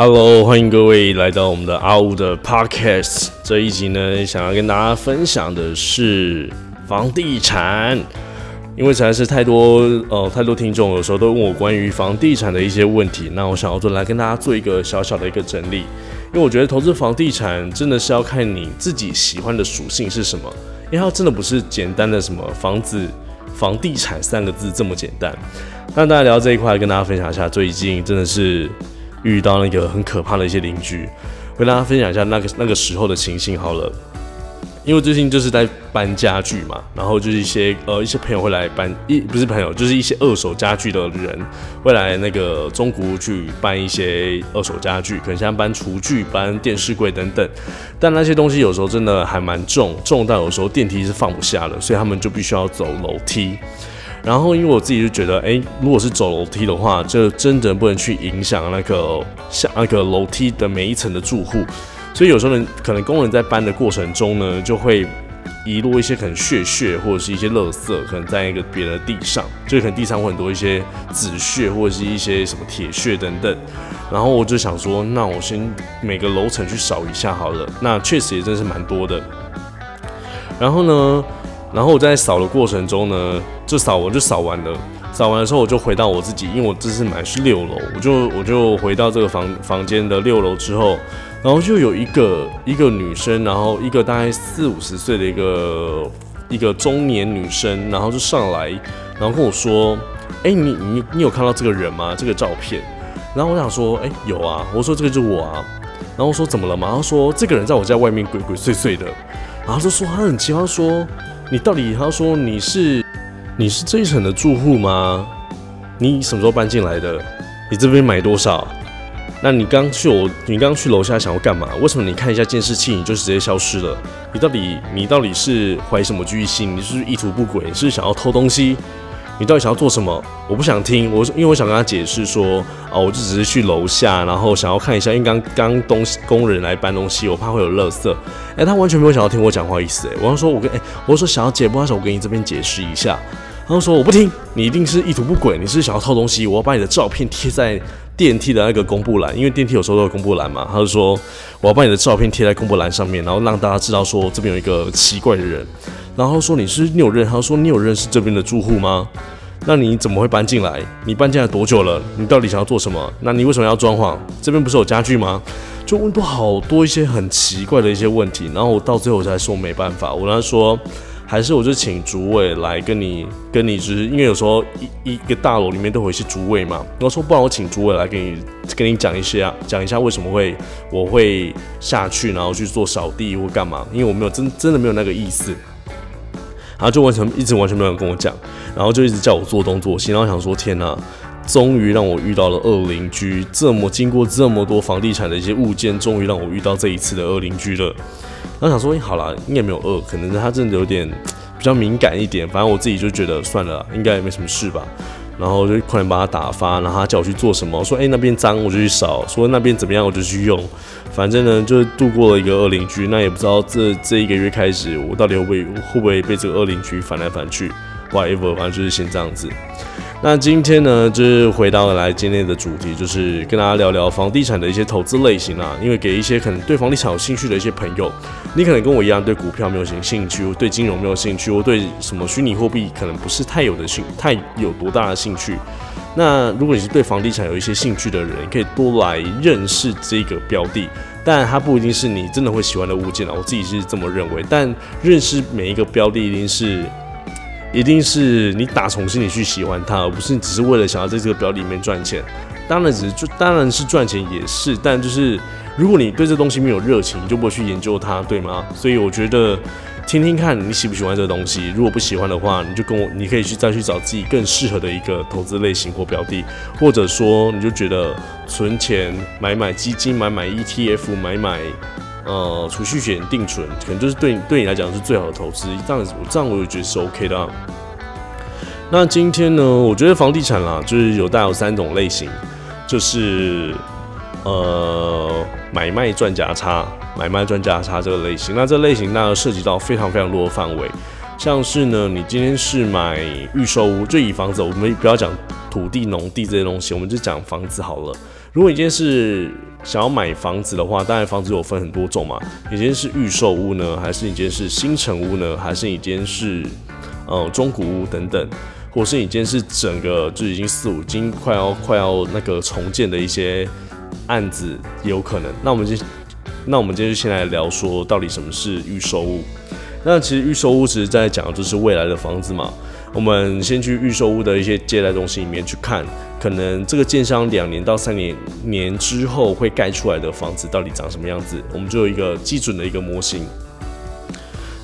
Hello，欢迎各位来到我们的阿五的 Podcast。这一集呢，想要跟大家分享的是房地产，因为实在是太多呃太多听众有时候都问我关于房地产的一些问题，那我想要做来跟大家做一个小小的一个整理。因为我觉得投资房地产真的是要看你自己喜欢的属性是什么，因为它真的不是简单的什么房子、房地产三个字这么简单。那大家聊这一块，跟大家分享一下，最近真的是。遇到那个很可怕的一些邻居，跟大家分享一下那个那个时候的情形好了。因为最近就是在搬家具嘛，然后就是一些呃一些朋友会来搬一不是朋友，就是一些二手家具的人会来那个中国去搬一些二手家具，可能像搬厨具、搬电视柜等等。但那些东西有时候真的还蛮重，重到有时候电梯是放不下了，所以他们就必须要走楼梯。然后，因为我自己就觉得，哎，如果是走楼梯的话，这真的不能去影响那个像那个楼梯的每一层的住户，所以有时候呢，可能工人在搬的过程中呢，就会遗落一些可能屑屑或者是一些垃圾，可能在一个别的地上，就可能地上会很多一些纸屑或者是一些什么铁屑等等。然后我就想说，那我先每个楼层去扫一下好了。那确实也真是蛮多的。然后呢？然后我在扫的过程中呢，就扫我就扫完了，扫完的时候我就回到我自己，因为我这次买是六楼，我就我就回到这个房房间的六楼之后，然后就有一个一个女生，然后一个大概四五十岁的一个一个中年女生，然后就上来，然后跟我说：“哎，你你你有看到这个人吗？这个照片？”然后我想说：“哎，有啊。”我说：“这个就是我啊。”然后说：“怎么了吗？”他说：“这个人在我家外面鬼鬼祟祟的。”然后就说他很奇怪说。你到底？他说你是你是这一层的住户吗？你什么时候搬进来的？你这边买多少？那你刚去我，你刚去楼下想要干嘛？为什么你看一下监视器你就直接消失了？你到底你到底是怀什么居心？你是意图不轨？你是想要偷东西？你到底想要做什么？我不想听，我因为我想跟他解释说，哦，我就只是去楼下，然后想要看一下，因为刚刚东西工人来搬东西，我怕会有垃圾。哎，他完全没有想要听我讲话的意思。哎，我就说我跟哎，我说想要解，不好意思，我给你这边解释一下。他就说我不听，你一定是意图不轨，你是想要偷东西，我要把你的照片贴在电梯的那个公布栏，因为电梯有时候都有公布栏嘛。他就说我要把你的照片贴在公布栏上面，然后让大家知道说这边有一个奇怪的人。然后说你是你有认，他说你有认识这边的住户吗？那你怎么会搬进来？你搬进来多久了？你到底想要做什么？那你为什么要装潢？这边不是有家具吗？就问多好多一些很奇怪的一些问题。然后我到最后才说没办法，我跟他说还是我就请主委来跟你跟你，就是因为有时候一一个大楼里面都会一些主委嘛。然后说不然我请主委来跟你跟你讲一些讲一下为什么会我会下去，然后去做扫地或干嘛？因为我没有真真的没有那个意思。他就完全一直完全没有跟我讲，然后就一直叫我做东做西，然后想说天呐，终于让我遇到了恶邻居，这么经过这么多房地产的一些物件，终于让我遇到这一次的恶邻居了。然后想说，哎，好了，应该没有恶，可能他真的有点比较敏感一点，反正我自己就觉得算了，应该也没什么事吧。然后就快点把它打发，然后他叫我去做什么，说哎那边脏我就去扫，说那边怎么样？我就去用，反正呢就是度过了一个恶邻居，那也不知道这这一个月开始我到底会不会会不会被这个恶邻居烦来烦去。，whatever，反正就是先这样子。那今天呢，就是回到来今天的主题，就是跟大家聊聊房地产的一些投资类型啊。因为给一些可能对房地产有兴趣的一些朋友，你可能跟我一样对股票没有兴兴趣，对金融没有兴趣，我对什么虚拟货币可能不是太有的兴，太有多大的兴趣。那如果你是对房地产有一些兴趣的人，可以多来认识这个标的，但它不一定是你真的会喜欢的物件啊。我自己是这么认为，但认识每一个标的一定是。一定是你打从心里去喜欢它，而不是你只是为了想要在这个表里面赚钱。当然，只是就当然是赚钱也是，但就是如果你对这东西没有热情，你就不会去研究它，对吗？所以我觉得听听看你喜不喜欢这个东西。如果不喜欢的话，你就跟我，你可以去再去找自己更适合的一个投资类型或标的，或者说你就觉得存钱、买买基金、买买 ETF、买买。呃，储蓄险定存可能就是对你对你来讲是最好的投资，这样子这样我也觉得是 OK 的。那今天呢，我觉得房地产啦，就是有大有三种类型，就是呃买卖赚价差，买卖赚价差这个类型。那这类型那涉及到非常非常多的范围。像是呢，你今天是买预售屋，就以房子，我们不要讲土地、农地这些东西，我们就讲房子好了。如果你今天是想要买房子的话，当然房子有分很多种嘛。你今天是预售屋呢，还是你今天是新城屋呢，还是你今天是呃中古屋等等，或是你今天是整个就已经四五经快要快要那个重建的一些案子也有可能。那我们今那我们今天就先来聊说到底什么是预售屋。那其实预售屋其实在讲的就是未来的房子嘛。我们先去预售屋的一些接待中心里面去看，可能这个建商两年到三年年之后会盖出来的房子到底长什么样子，我们就有一个基准的一个模型。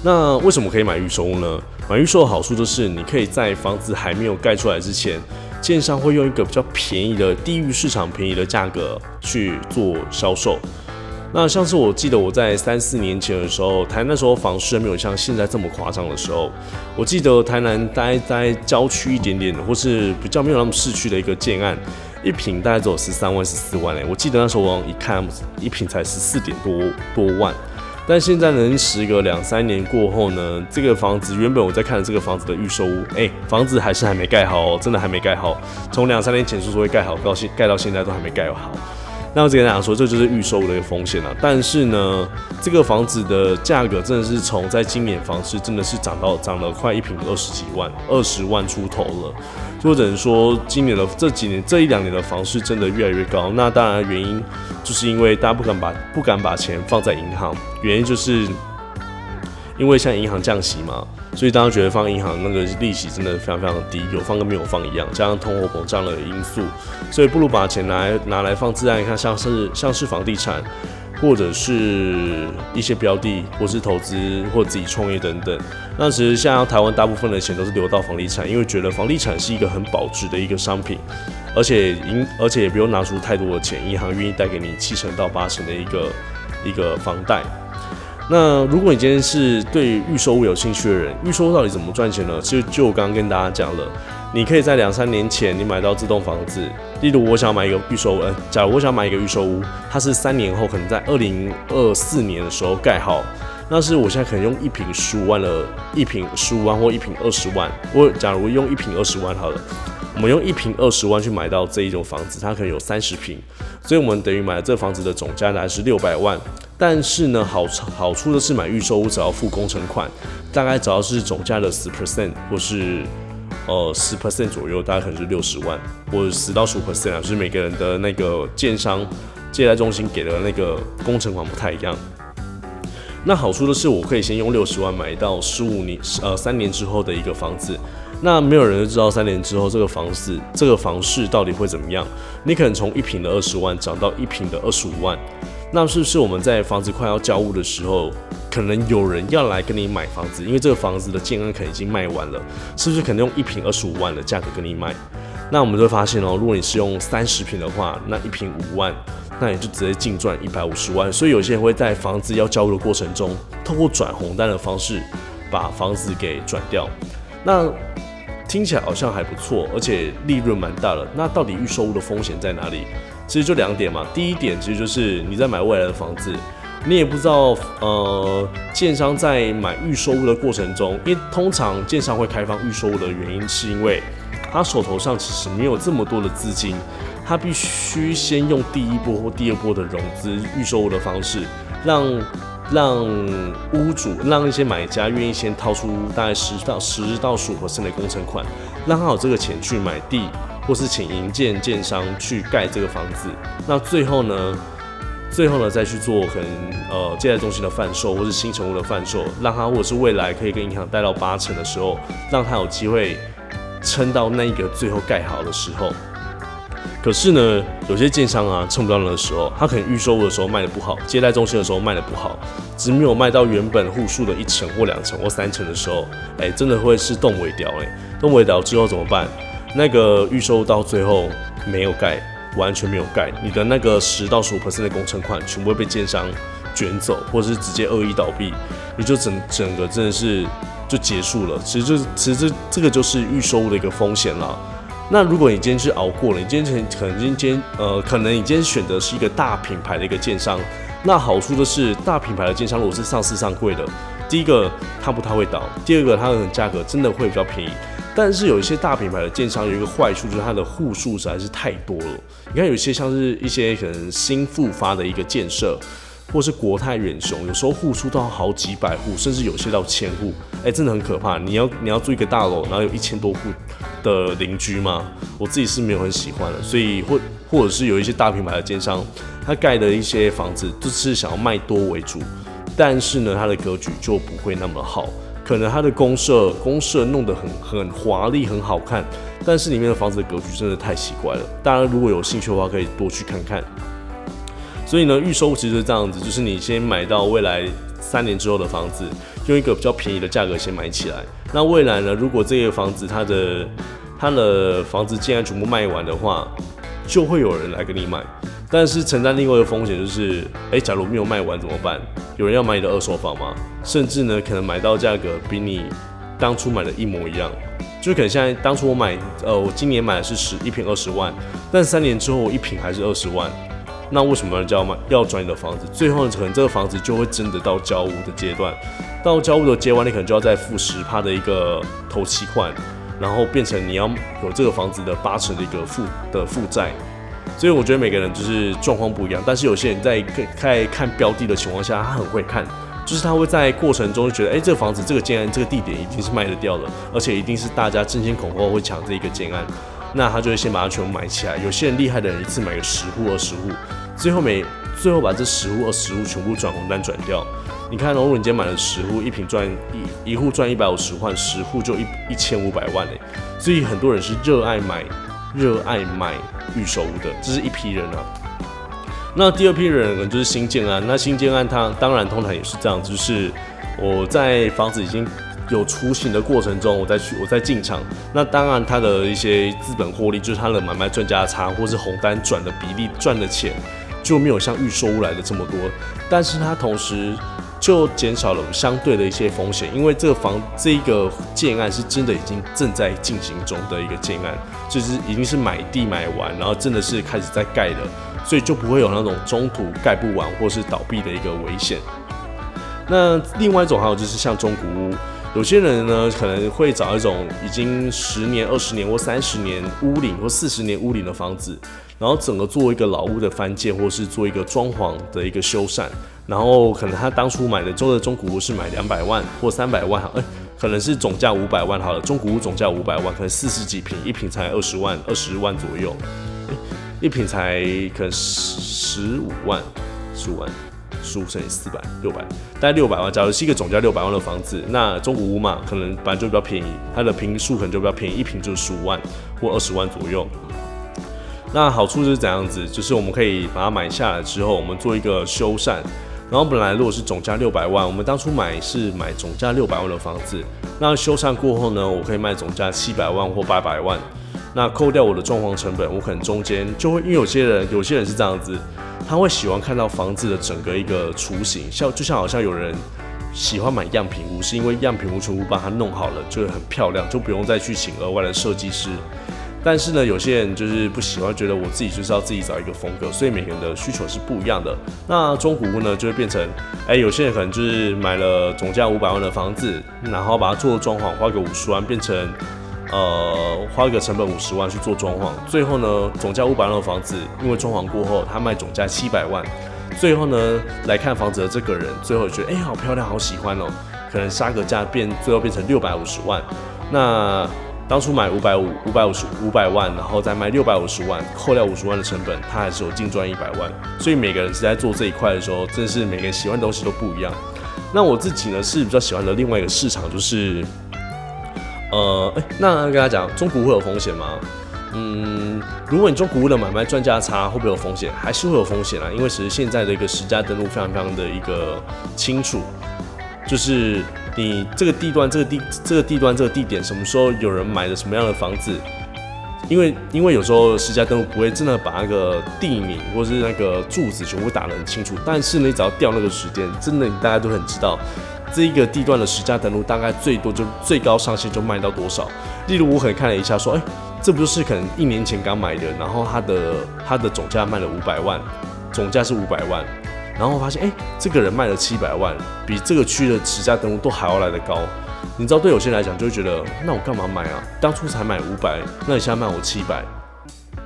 那为什么可以买预售屋呢？买预售的好处就是你可以在房子还没有盖出来之前，建商会用一个比较便宜的、低于市场便宜的价格去做销售。那像是我记得我在三四年前的时候，台南那时候房市没有像现在这么夸张的时候，我记得台南待在郊区一点点的，或是比较没有那么市区的一个建案，一平大概只有十三万、十四万嘞。我记得那时候我一看，一平才十四点多多万。但现在呢，时隔两三年过后呢，这个房子原本我在看这个房子的预售屋，哎，房子还是还没盖好哦，真的还没盖好。从两三年前说说会盖好，到现盖到现在都还没盖好。那我只跟大家说，这就是预售的一个风险了。但是呢，这个房子的价格真的是从在今年房市真的是涨到涨了快一平二十几万，二十万出头了。就只能说，今年的这几年这一两年的房市真的越来越高。那当然原因就是因为大家不敢把不敢把钱放在银行，原因就是因为像银行降息嘛。所以大家觉得放银行那个利息真的非常非常低，有放跟没有放一样，加上通货膨胀的因素，所以不如把钱拿来拿来放自然，你看像是像是房地产，或者是一些标的，或是投资或自己创业等等。那其实现在台湾大部分的钱都是流到房地产，因为觉得房地产是一个很保值的一个商品，而且银而且也不用拿出太多的钱，银行愿意贷给你七成到八成的一个一个房贷。那如果你今天是对预售物有兴趣的人，预售到底怎么赚钱呢？其实就我刚刚跟大家讲了，你可以在两三年前你买到这栋房子，例如我想买一个预售，呃，假如我想买一个预售屋，它是三年后可能在二零二四年的时候盖好，那是我现在可能用一平十五万了，一平十五万或一平二十万，我假如用一平二十万好了，我们用一平二十万去买到这一种房子，它可能有三十平，所以我们等于买了这房子的总价大概是六百万。但是呢，好好处的是买预售屋只要付工程款，大概只要是总价的十 percent 或是呃十 percent 左右，大概可能是六十万，或十到十五 percent 啊，就是每个人的那个建商借贷中心给的那个工程款不太一样。那好处的是，我可以先用六十万买到十五年呃三年之后的一个房子，那没有人知道三年之后这个房子这个房市到底会怎么样。你可能从一平的二十万涨到一平的二十五万。那是不是我们在房子快要交屋的时候，可能有人要来跟你买房子？因为这个房子的建安可能已经卖完了，是不是可能用一平二十五万的价格跟你买？那我们就会发现哦，如果你是用三十平的话，那一平五万，那你就直接净赚一百五十万。所以有些人会在房子要交屋的过程中，透过转红单的方式把房子给转掉。那听起来好像还不错，而且利润蛮大的。那到底预售屋的风险在哪里？其实就两点嘛，第一点其实就是你在买未来的房子，你也不知道，呃，建商在买预售物的过程中，因为通常建商会开放预售物的原因，是因为他手头上其实没有这么多的资金，他必须先用第一波或第二波的融资预售物的方式，让让屋主让一些买家愿意先掏出大概十到十到十五的工程款，让他有这个钱去买地。或是请营建建商去盖这个房子，那最后呢，最后呢再去做可能呃借贷中心的贩售，或是新成屋的贩售，让他或者是未来可以跟银行贷到八成的时候，让他有机会撑到那一个最后盖好的时候。可是呢，有些建商啊撑不到那个时候，他可能预售的时候卖的不好，接待中心的时候卖的不好，只没有卖到原本户数的一成或两成或三成的时候，哎，真的会是动尾掉哎，动尾掉之后怎么办？那个预售到最后没有盖，完全没有盖，你的那个十到十五%的工程款全部会被建商卷走，或者是直接恶意倒闭，你就整整个真的是就结束了。其实就其实这这个就是预售的一个风险了。那如果你今天去熬过了，你今天可能今天呃可能你今天选择是一个大品牌的一个建商，那好处的是大品牌的建商如果是上市上柜的，第一个它不太会倒，第二个它的价格真的会比较便宜。但是有一些大品牌的建商有一个坏处，就是它的户数实在是太多了。你看有些像是一些可能新复发的一个建设，或是国泰远雄，有时候户数到好几百户，甚至有些到千户，哎，真的很可怕。你要你要住一个大楼，然后有一千多户的邻居吗？我自己是没有很喜欢的。所以或或者是有一些大品牌的建商，他盖的一些房子就是想要卖多为主，但是呢，它的格局就不会那么好。可能它的公社公社弄得很很华丽很好看，但是里面的房子的格局真的太奇怪了。大家如果有兴趣的话，可以多去看看。所以呢，预售其实是这样子，就是你先买到未来三年之后的房子，用一个比较便宜的价格先买起来。那未来呢，如果这个房子它的它的房子竟然全部卖完的话，就会有人来跟你买。但是承担另外一个风险就是，哎，假如没有卖完怎么办？有人要买你的二手房吗？甚至呢，可能买到价格比你当初买的一模一样。就可能现在当初我买，呃，我今年买的是十一平二十万，但三年之后我一平还是二十万。那为什么要买要转你的房子？最后呢可能这个房子就会真的到交屋的阶段，到交屋的结完，你可能就要再付十趴的一个头期款，然后变成你要有这个房子的八成的一个负的负债。所以我觉得每个人就是状况不一样，但是有些人在在看标的的情况下，他很会看，就是他会在过程中就觉得，哎，这个房子这个建案这个地点一定是卖得掉的，而且一定是大家争先恐后会抢这一个建案，那他就会先把它全部买起来。有些人厉害的人一次买个十户二十户，最后每最后把这十户二十户全部转红单转掉。你看，如果你今天买了十户，一平赚一一户赚一百五十万，十户就一一千五百万嘞。所以很多人是热爱买。热爱买预售屋的，这是一批人啊。那第二批人可能就是新建案。那新建案它当然通常也是这样，就是我在房子已经有雏形的过程中，我再去我再进场。那当然它的一些资本获利，就是它的买卖赚价差或是红单转的比例赚的钱，就没有像预售屋来的这么多。但是它同时就减少了相对的一些风险，因为这个房这一个建案是真的已经正在进行中的一个建案，就是已经是买地买完，然后真的是开始在盖了，所以就不会有那种中途盖不完或是倒闭的一个危险。那另外一种还有就是像中古屋，有些人呢可能会找一种已经十年、二十年或三十年屋龄或四十年屋龄的房子，然后整个做一个老屋的翻建，或是做一个装潢的一个修缮。然后可能他当初买的中的中古屋是买两百万或三百万，哎，可能是总价五百万好了，中古屋总价五百万，可能四十几平，一平才二十万、二十万左右，一平才可能十五万、十五万，十五乘以四百，六百，大概六百万。假如是一个总价六百万的房子，那中古屋嘛，可能本来就比较便宜，它的平数可能就比较便宜，一平就是十五万或二十万左右。那好处是怎样子？就是我们可以把它买下来之后，我们做一个修缮。然后本来如果是总价六百万，我们当初买是买总价六百万的房子，那修缮过后呢，我可以卖总价七百万或八百万，那扣掉我的装潢成本，我可能中间就会，因为有些人有些人是这样子，他会喜欢看到房子的整个一个雏形，像就像好像有人喜欢买样品屋，是因为样品屋全部帮他弄好了，就很漂亮，就不用再去请额外的设计师。但是呢，有些人就是不喜欢，觉得我自己就是要自己找一个风格，所以每个人的需求是不一样的。那中古屋呢，就会变成，哎，有些人可能就是买了总价五百万的房子，然后把它做装潢，花个五十万，变成，呃，花个成本五十万去做装潢，最后呢，总价五百万的房子，因为装潢过后，他卖总价七百万，最后呢，来看房子的这个人，最后觉得，哎，好漂亮，好喜欢哦，可能杀个价变，最后变成六百五十万，那。当初买五百五五百五十五百万，然后再卖六百五十万，扣掉五十万的成本，他还是有净赚一百万。所以每个人是在做这一块的时候，真是每个人喜欢的东西都不一样。那我自己呢是比较喜欢的另外一个市场，就是呃，哎，那跟他讲，中古会有风险吗？嗯，如果你中古屋的买卖赚价差，会不会有风险？还是会有风险啊？因为其实现在的一个实价登录非常非常的一个清楚，就是。你这个地段、这个地、这个地段、这个地点，什么时候有人买了什么样的房子？因为因为有时候私家登录不会真的把那个地名或是那个柱子全部打得很清楚，但是你只要调那个时间，真的大家都很知道这一个地段的实价登录大概最多就最高上限就卖到多少。例如我可能看了一下，说，哎，这不就是可能一年前刚买的，然后它的它的总价卖了五百万，总价是五百万。然后发现，哎，这个人卖了七百万，比这个区的持价登录都还要来得高。你知道，对有些人来讲，就会觉得，那我干嘛买啊？当初才买五百，那你现在卖我七百，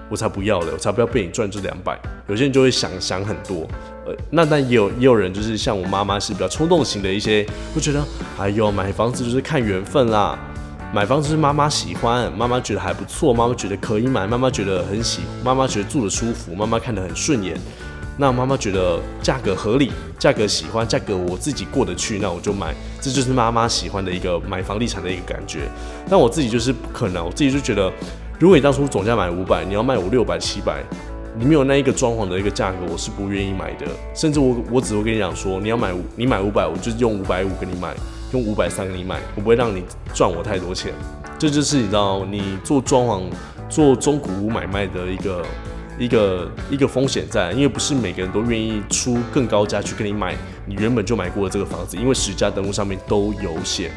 我才不要了，我才不要被你赚这两百。有些人就会想想很多，呃，那但也有也有人就是像我妈妈是比较冲动型的一些，会觉得，哎呦，买房子就是看缘分啦。买房子是妈妈喜欢，妈妈觉得还不错，妈妈觉得可以买，妈妈觉得很喜，妈妈觉得住的舒服，妈妈看得很顺眼。那妈妈觉得价格合理，价格喜欢，价格我自己过得去，那我就买。这就是妈妈喜欢的一个买房地产的一个感觉。但我自己就是不可能，我自己就觉得，如果你当初总价买五百，你要卖我六百、七百，你没有那一个装潢的一个价格，我是不愿意买的。甚至我我只会跟你讲说，你要买你买五百，我就用五百五跟你买。用五百三给你买，我不会让你赚我太多钱。这就是你知道，你做装潢、做中古屋买卖的一个一个一个风险在，因为不是每个人都愿意出更高价去跟你买你原本就买过的这个房子，因为十家登录上面都有写。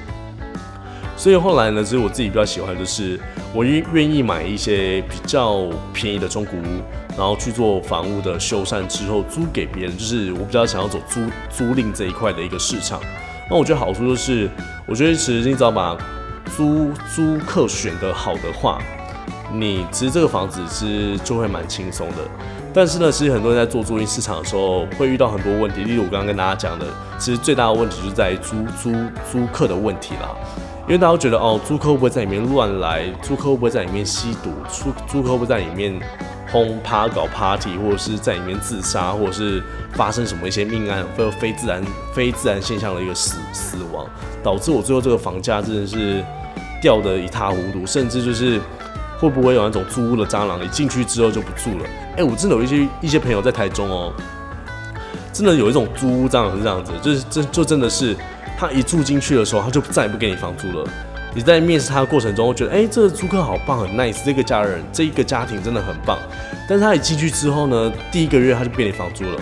所以后来呢，其实我自己比较喜欢，就是我愿愿意买一些比较便宜的中古屋，然后去做房屋的修缮之后租给别人，就是我比较想要走租租赁这一块的一个市场。那我觉得好处就是，我觉得其实你只要把租租客选的好的话，你其实这个房子是就会蛮轻松的。但是呢，其实很多人在做租赁市场的时候会遇到很多问题，例如我刚刚跟大家讲的，其实最大的问题就是在租租租客的问题啦。因为大家觉得哦，租客会不会在里面乱来？租客会不会在里面吸毒？租租客会不会在里面？轰趴搞 party，或者是在里面自杀，或者是发生什么一些命案或者非自然非自然现象的一个死死亡，导致我最后这个房价真的是掉得一塌糊涂，甚至就是会不会有那种租屋的蟑螂，你进去之后就不住了？哎，我真的有一些一些朋友在台中哦，真的有一种租屋蟑螂是这样子，就是这就真的是他一住进去的时候，他就再也不给你房租了。你在面试他的过程中，会觉得，哎，这个租客好棒，很 nice，这个家人，这一个家庭真的很棒。但是他一进去之后呢，第一个月他就变你房租了。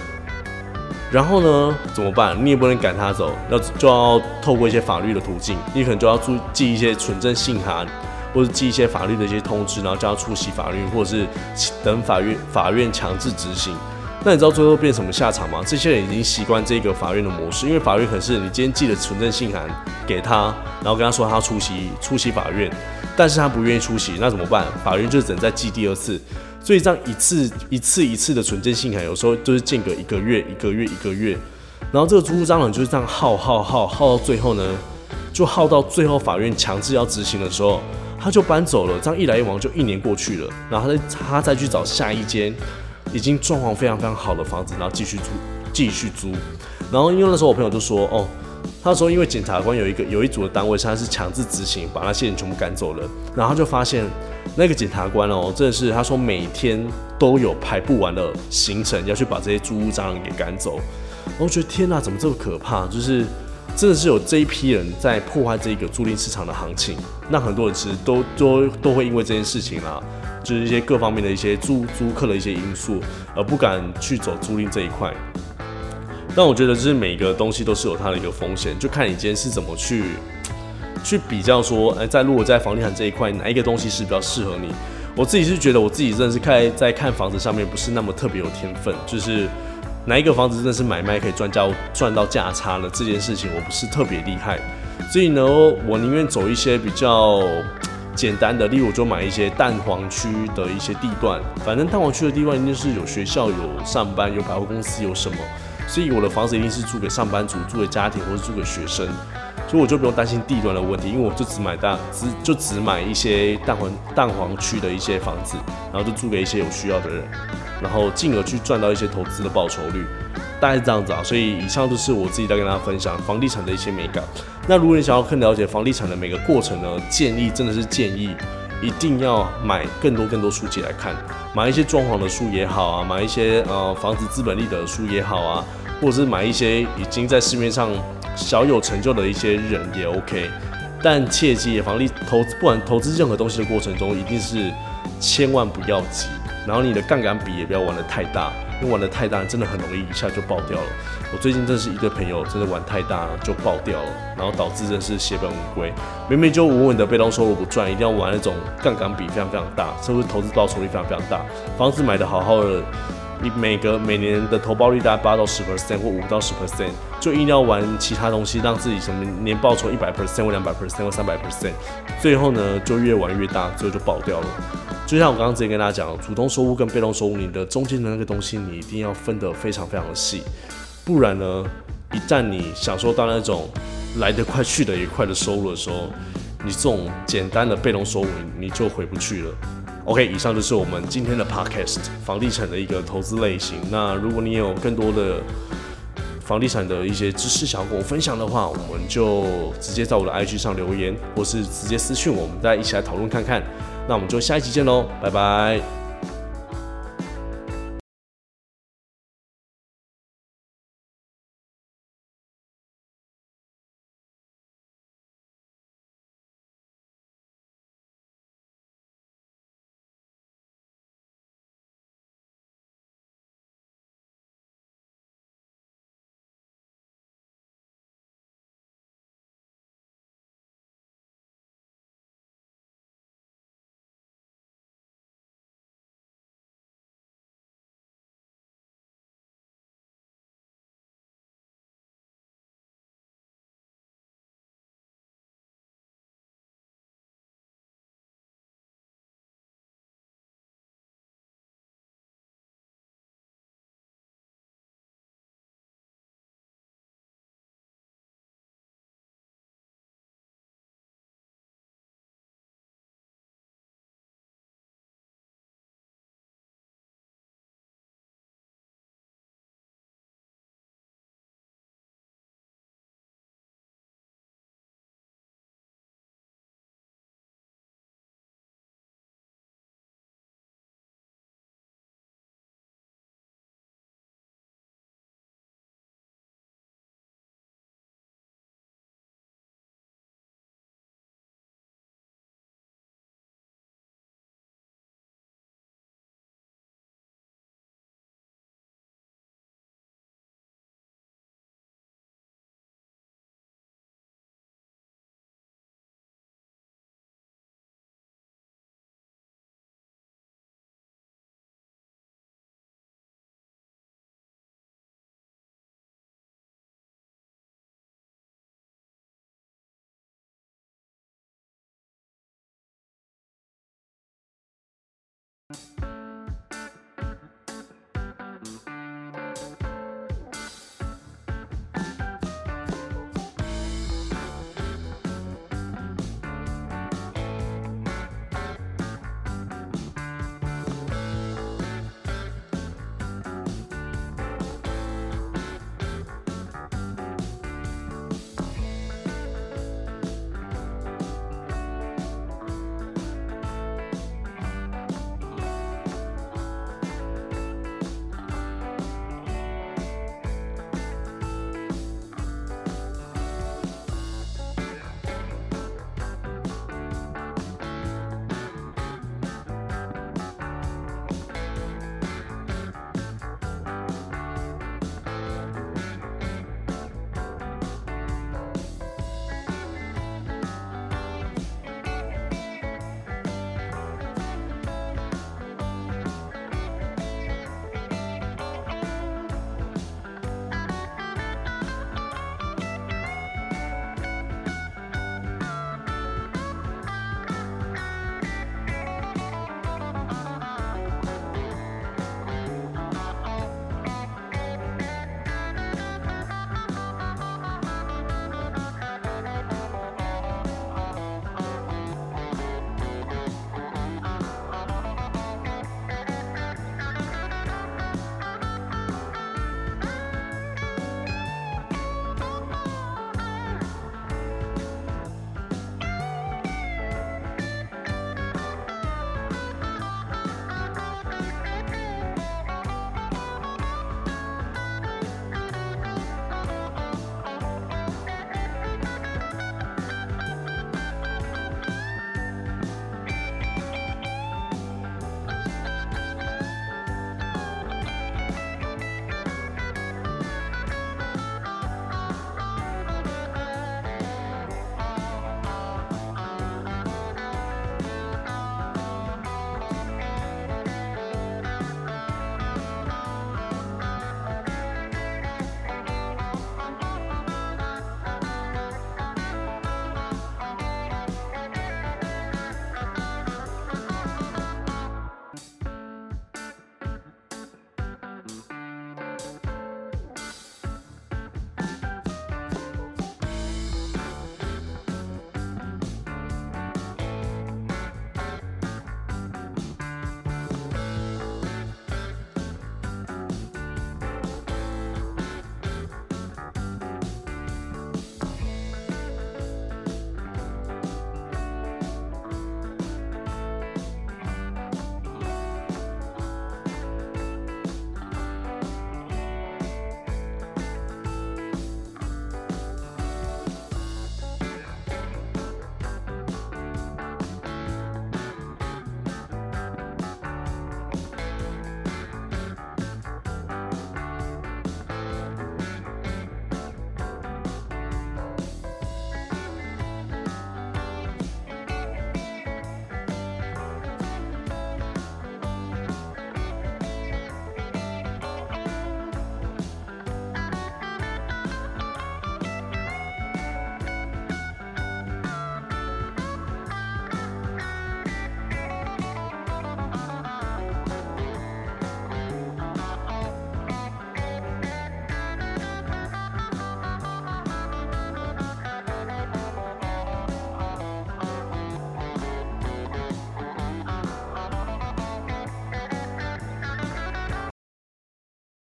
然后呢，怎么办？你也不能赶他走，要就要透过一些法律的途径，你可能就要注寄一些纯正信函，或者寄一些法律的一些通知，然后叫他出席法律，或者是等法院法院强制执行。那你知道最后变什么下场吗？这些人已经习惯这个法院的模式，因为法院可是你今天寄了纯正信函给他，然后跟他说他要出席出席法院，但是他不愿意出席，那怎么办？法院就只能再寄第二次，所以这样一次一次一次的纯正信函，有时候就是间隔一个月一个月一个月，然后这个租户蟑螂就是这样耗耗耗耗到最后呢，就耗到最后法院强制要执行的时候，他就搬走了，这样一来一往就一年过去了，然后他再他再去找下一间。已经状况非常非常好的房子，然后继续租，继续租。然后因为那时候我朋友就说，哦，他说因为检察官有一个有一组的单位，他是强制执行，把那些人全部赶走了。然后他就发现那个检察官哦，真的是他说每天都有排不完的行程要去把这些租屋蟑螂给赶走。我觉得天哪，怎么这么可怕？就是真的是有这一批人在破坏这个租赁市场的行情。那很多人其实都都都会因为这件事情啊。就是一些各方面的一些租租客的一些因素，而不敢去走租赁这一块。但我觉得，就是每个东西都是有它的一个风险，就看你今天是怎么去去比较说，哎，在如果在房地产这一块，哪一个东西是比较适合你？我自己是觉得，我自己真的是看在看房子上面不是那么特别有天分，就是哪一个房子真的是买卖可以赚价赚到价差的这件事情，我不是特别厉害。所以呢，我宁愿走一些比较。简单的，例如我就买一些蛋黄区的一些地段，反正蛋黄区的地段一定是有学校、有上班、有百货公司、有什么，所以我的房子一定是租给上班族、租给家庭或者租给学生，所以我就不用担心地段的问题，因为我就只买蛋只就只买一些蛋黄蛋黄区的一些房子，然后就租给一些有需要的人，然后进而去赚到一些投资的报酬率。大概是这样子啊，所以以上就是我自己在跟大家分享房地产的一些美感。那如果你想要更了解房地产的每个过程呢，建议真的是建议一定要买更多更多书籍来看，买一些装潢的书也好啊，买一些呃房子资本利得的书也好啊，或者是买一些已经在市面上小有成就的一些人也 OK。但切记，房地投资不管投资任何东西的过程中，一定是千万不要急，然后你的杠杆比也不要玩的太大。因为玩的太大，真的很容易一下就爆掉了。我最近真是一个朋友，真的玩太大就爆掉了，然后导致真是血本无归。明明就稳稳的被动收入不赚，一定要玩那种杠杆比非常非常大，甚至投资报酬率非常非常大。房子买的好好的，你每个每年的投报率大概八到十 percent 或五到十 percent，就一定要玩其他东西，让自己什么年报酬一百 percent 或两百 percent 或三百 percent，最后呢就越玩越大，最后就爆掉了。就像我刚刚之前跟大家讲，主动收入跟被动收入，你的中间的那个东西，你一定要分得非常非常的细，不然呢，一旦你享受到那种来得快去得也快的收入的时候，你这种简单的被动收入你就回不去了。OK，以上就是我们今天的 Podcast 房地产的一个投资类型。那如果你有更多的房地产的一些知识想要跟我分享的话，我们就直接在我的 IG 上留言，或是直接私讯我们，再一起来讨论看看。那我们就下一集见喽，拜拜。